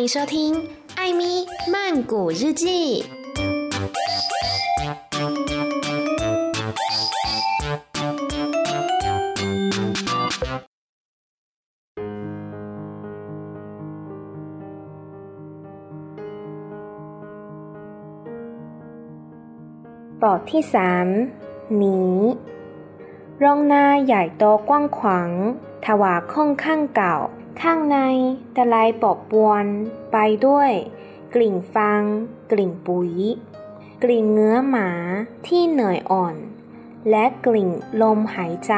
欢迎收听《艾咪曼谷日记》。บทที่สามหนีโรงนาใหญ่โตกว้างขวางถวาค่อนข้างเก่า ข้างในตะไลปอบปวนไปด้วย กลิ่นฟางกลิ่นปุ๋ย กลิ่นเนื้อหมาที่เหนื่อยอ่อน และกลิ่นลมหายใจ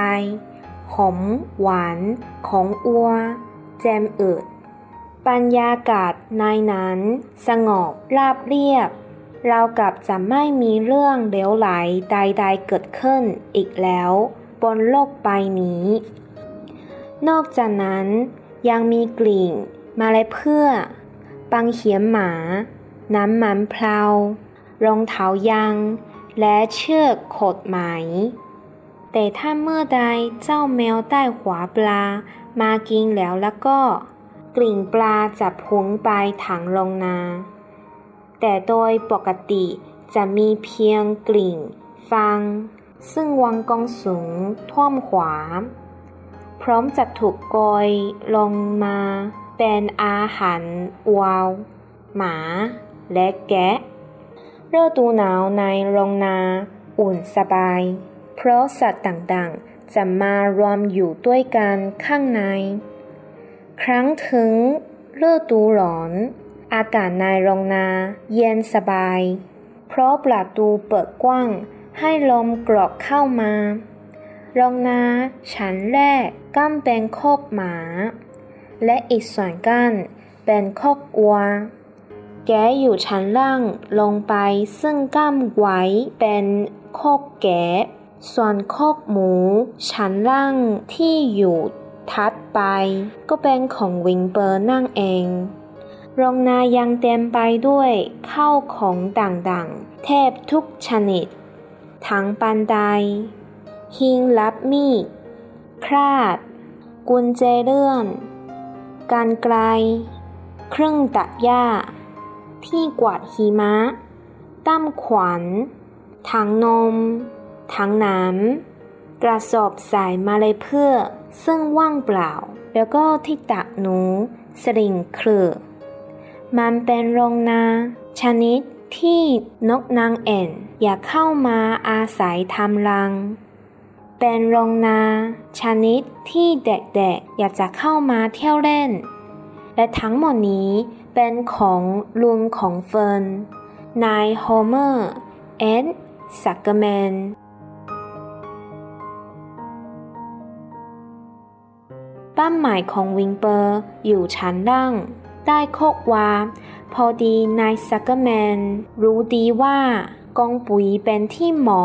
หอมหวานของอัว แจมเอืดบรรยากาศในนั้นสงบราบเรียบ เรากับจะไม่มีเรื่องเลวไหลใดๆเกิดขึ้นอีกแล้ว บนโลกใบนี้ นอกจากนั้น ยังมีกลิ่นมาเลยเพื่อ ปังเขียมหมา น้ำมันเพลารองเท้ายาง และเชือกขดไหม แต่ถ้าเมื่อใดเจ้าแมวใต้หัวปลามากินแล้วแล้วก็ กลิ่นปลาจะพุ่งไปถังลงนา แต่โดยปกติจะมีเพียงกลิ่นฟางซึ่งวางกองสูงท่วมขวา พร้อมจะถูกโกยลงมาเป็นอาหารวาวหมา และแกะฤดูหนาวในโรงนาอุ่นสบาย เพราะสัตว์ต่างๆ จะมารวมอยู่ด้วยกันข้างใน ครั้งถึงฤดูร้อน อากาศในโรงนาเย็นสบาย เพราะประตูเปิดกว้างให้ลมกรอกเข้ามา โรงนาชั้นแรกกั้นเป็นคอกหมา และอีกส่วนกั้นเป็นคอกวัว แกอยู่ชั้นล่างลงไปซึ่งกั้มไว้เป็นคอกแกะ ส่วนคอกหมู ชั้นล่างที่อยู่ทัดไป ก็เป็นของวิงเปอร์นั่งเองโรงนายังเต็มไปด้วยข้าวของต่างๆ แทบทุกชนิดทั้งปันได หิงรับมีด คราด กุญแจเลื่อน การไกล เครื่องตัดหญ้า ที่กวาดหิมะ ตั้มขวัญ ถังนม ถังน้ำ กระสอบใส่มาเลยเพื่อ ซึ่งว่างเปล่า แล้วก็ที่ตักหนู สลิงเครือ มันเป็นโรงนาชนิดที่นกนางแอ่น อยากเข้ามาอาศัยทำรัง เป็นโรงนาชนิดที่เด็กๆ อยากจะเข้ามาเที่ยวเล่น และทั้งหมดนี้เป็นของลุงของเฟิร์นนายโฮเมอร์แอลซักเกอร์แมนบ้านใหม่ของวิลเบอร์อยู่ชั้นล่างใต้คอกวัว พอดีนายซักเกอร์แมน รู้ดีว่ากองปุ๋ยเป็นที่เหมาะ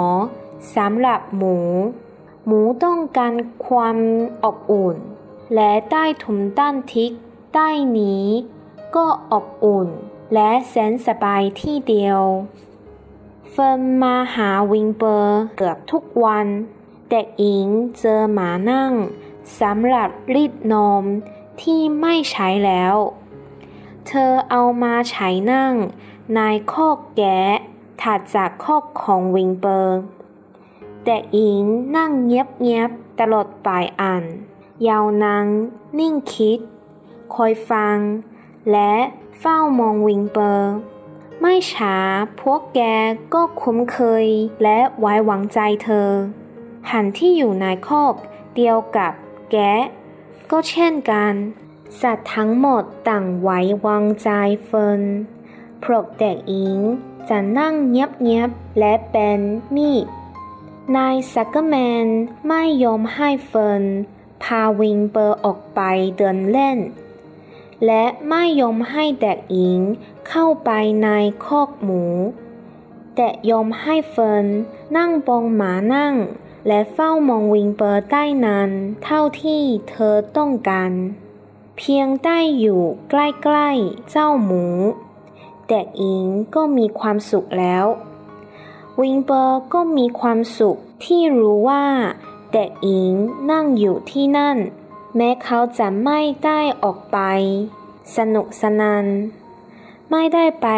สำหรับหมู หมูต้องการความอบอุ่น และใต้ถุนด้านทิศใต้นี้ ก็อบอุ่น และแสนสบายที่เดียวเฟิร์นมาหาวิงเปอร์เกือบทุกวัน เด็กหญิงเจอหมานั่งสำหรับรีดนมที่ไม่ใช้แล้ว เธอเอามาใช้นั่งในคอกแกะถัดจากคอกของวิงเปอร์ แต่อิงนั่งเงียบๆตลอดปลายอันยาวนางนิ่งคิด คอยฟัง และเฝ้ามองวิงเปอร์ ไม่ช้าพวกแกก็คุ้นเคยและไว้วางใจเธอ หันที่อยู่ในคอกเดียวกับแกก็เช่นกัน สัตว์ทั้งหมดต่างไว้วางใจเฟิร์นพรกเด็กอิงจะนั่งเงียบๆและเป็นมีด นายซักเกอร์แมนไม่ยอมให้เฟิร์นพาวิลเบอร์ออกไปเดินเล่น และไม่ยอมให้เด็กหญิงเข้าไปในคอกหมู แต่ยอมให้เฟิร์นนั่งบนม้านั่ง และเฝ้ามองวิลเบอร์ได้นานเท่าที่เธอต้องการ เพียงได้อยู่ใกล้ๆเจ้าหมู เด็กหญิงก็มีความสุขแล้ว วิงเปอร์ก็มีความสุขที่รู้ว่าเด็กหญิงนั่งอยู่ที่นั่น แม้เขาจะไม่ได้ออกไป สนุกสนานไม่ได้ไป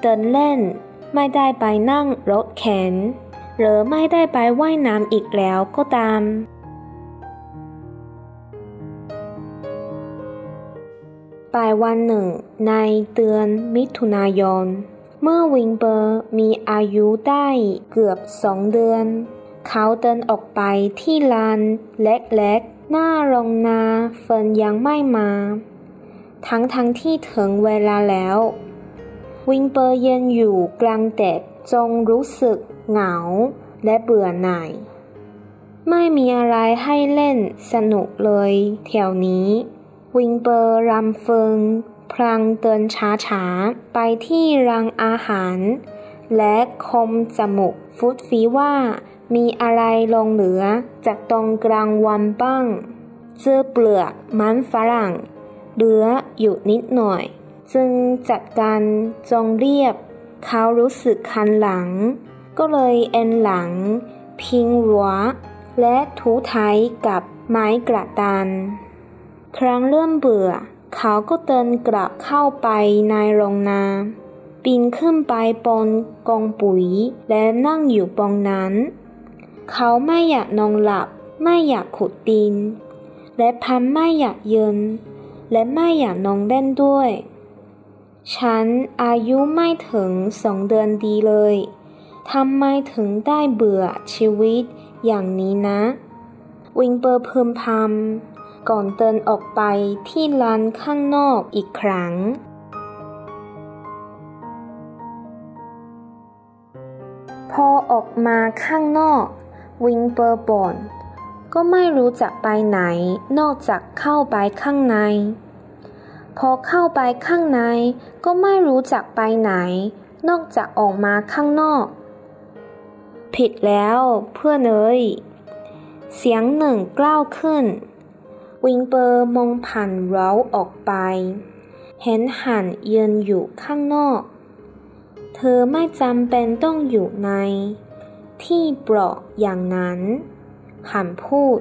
เดินเล่น ไม่ได้ไปนั่งรถเข็นหรือไม่ได้ไปว่ายน้ำอีกแล้วก็ตามปลายวันหนึ่งในเดือนมิถุนายน เมื่อวิงเบอร์มีอายุได้เกือบสองเดือน เขาเดินออกไปที่ลานเล็กๆ หน้าโรงนาเฟินยังไม่มา ทั้งทั้งที่ถึงเวลาแล้ว วิงเบอร์ยืนอยู่กลางแดดจงรู้สึกเหงาและเบื่อหน่าย ไม่มีอะไรให้เล่นสนุกเลยแถวนี้ วิงเบอร์รำเฟิง พลางเดินช้าๆ ไปที่รังอาหาร และคมจมูกฟุตฟีว่ามีอะไรลงเหลือจากตรงกลางวันบ้างเจอเปลือกมันฝรั่ง เหลืออยู่นิดหน่อย จึงจัดการจงเรียบ เขารู้สึกคันหลัง ก็เลยเอ็นหลัง พิงหัว และถูไถกับไม้กระดาน ครั้งเริ่มเบื่อ เขาก็เดินกลับเข้าไปในโรงนาปีนขึ้นไปบนกองปุ๋ยและนั่งอยู่บนนั้น เขาไม่อยากนอนหลับ ไม่อยากขุดดิน และพันไม่อยากยืนและไม่อยากนอนเล่นด้วย ฉันอายุไม่ถึงสองเดือนดีเลยทำไมถึงได้เบื่อชีวิตอย่างนี้นะ วิงเปอร์พึมพำ ก่อนเดินออกไปที่ลานข้างนอกอีกครั้ง พอออกมาข้างนอก วิงเปอร์บอนก็ไม่รู้จะไปไหนนอกจากเข้าไปข้างใน พอเข้าไปข้างในก็ไม่รู้จักไปไหน นอกจากออกมาข้างนอก ผิดแล้วเพื่อนเอ้ยเสียงหนึ่งกล้าวขึ้น วิงเปอร์มองผ่านเราออกไป เห็นหันยืนอยู่ข้างนอก เธอไม่จำเป็นต้องอยู่ใน ที่เปราะอย่างนั้น หันพูด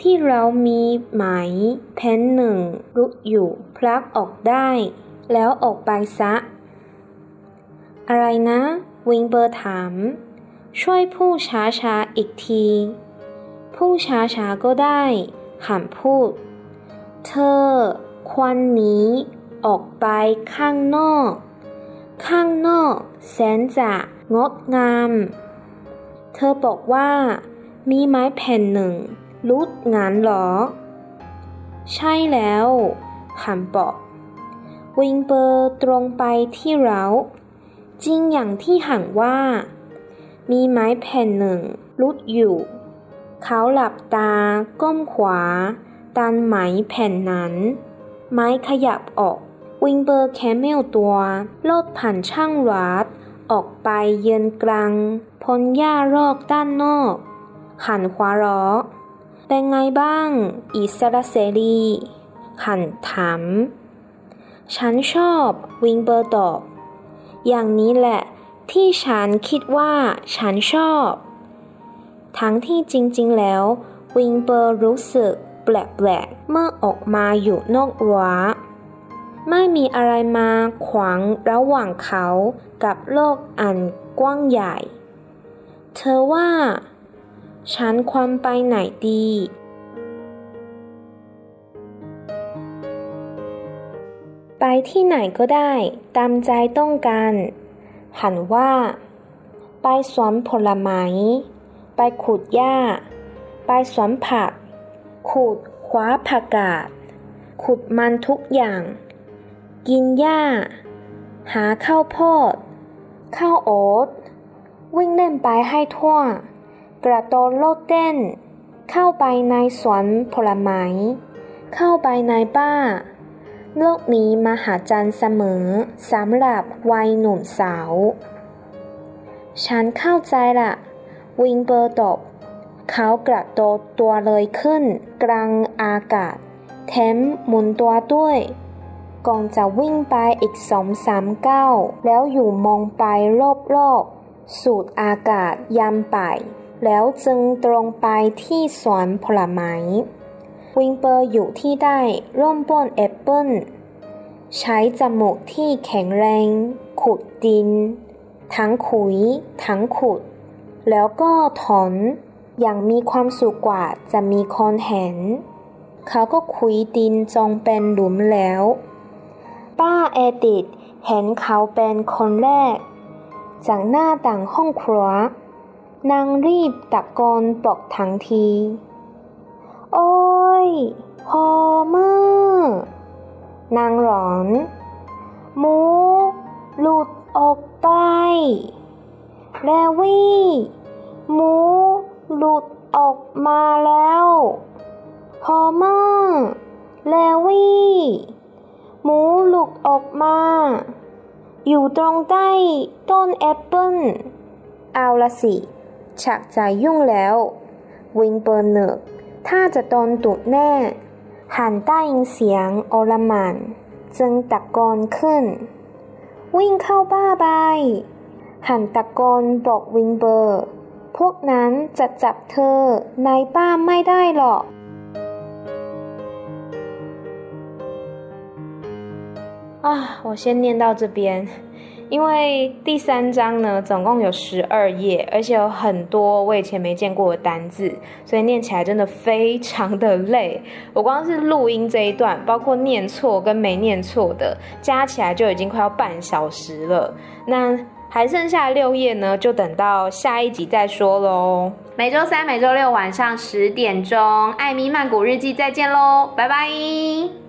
ที่เรามีไหมเพนหนึ่งรุดอยู่พลักออกได้ แล้วออกไปซะ อะไรนะ วิงเบอร์ถาม ช่วยพูดช้าๆอีกทีพูดช้าๆก็ได้ หันพูด เธอควนนี้ออกไปข้างนอก ข้างนอกแสนจะงดงาม เธอบอกว่า มีไม้แผ่นหนึ่งรุดงานหรอ ใช่แล้วหันบอก วิงเบอร์ตรงไปที่เราจริงอย่างที่หันว่า มีไม้แผ่นหนึ่งรุดอยู่ เขาหลับตา ก้มขวาดันไหมแผ่นนั้นไม้ขยับออก วิงเบอร์แคมเมลตัว โลดผ่านช่างวัดออกไปเยือนกลาง พ้นหญ้ารอกด้านนอก หันขวาล้อ เป็นไงบ้าง อิสระเสรี หันถาม ฉันชอบ วิงเบอร์ตอบ อย่างนี้แหละ ที่ฉันคิดว่าฉันชอบ ทั้งที่จริงๆ แล้ว วิงเปอร์รู้สึกแปลกๆ เมื่อออกมาอยู่นอกรั้วไม่มีอะไรมาขวางระหว่างเขากับโลกอันกว้างใหญ่ เธอว่า ฉันควรไปไหนดี ไปที่ไหนก็ได้ตามใจต้องการ หันว่า ไปสวนผลไม้ ไปขุดหญ้า ไปสวนผักขุดคว้าผักกาด ขุดมันทุกอย่าง กินหญ้า หาข้าวโพด ข้าวโอ๊ต วิ่งเล่นไปให้ทั่ว กระโดดโลดเต้น เข้าไปในสวนผลไม้ เข้าไปในบ้านโลกนี้มหาจันเสมอสำหรับวัยหนุ่มสาว ฉันเข้าใจละ วิงเบอร์ตบเขากระโดดตัวเลยขึ้น กลางอากาศ แถมหมุนตัวด้วยก่อนจะวิ่งไปอีกสองสามเก้าแล้วอยู่มองไปรอบๆ สูดอากาศยามไปแล้วจึงตรงไปที่สวนผลไม้ วิงเปอร์อยู่ที่ได้ร่มต้นแอปเปิลใช้จมูกที่แข็งแรง ขุดดิน ทั้งขุย ทั้งขุด แล้วก็ถอนอย่างมีความสุขกว่าจะมีคนเห็น เขาก็ขุยดินจงเป็นหลุมแล้ว ป้าเอดิตเห็นเขาเป็นคนแรก จากหน้าต่างห้องครัวนางรีบตะโกนบอกทังที โอ้ยพอเมื่อนางหลอน หมู หลุดออกไป แลวี่ หมู หลุดออกมาแล้วพอเมื่อแลวี่ หมูหลุดออกมา อยู่ตรงใต้ต้นแอปเปิ้ล เอาละสิฉักจยุ่งแล้ว วิงเปิลเนกถ้าจะโดนตุดแน่หันใต้ยินเสียงโอลมันจึงตะโกนขึ้น วิ่งเข้าบ้าใบ หันตะโกนบอกวิงเบอร์ พวกนั้นจะจับเธอในป้าไม่ได้หรอก啊，我先念到这边， 因为第三章呢，总共有十二页，而且有很多我以前没见过的单字，所以念起来真的非常的累。我光是录音这一段，包括念错跟没念错的，加起来就已经快要半小时了。那还剩下六页呢，就等到下一集再说喽。每周三、每周六晚上十点钟，《艾米曼谷日记》再见喽，拜拜。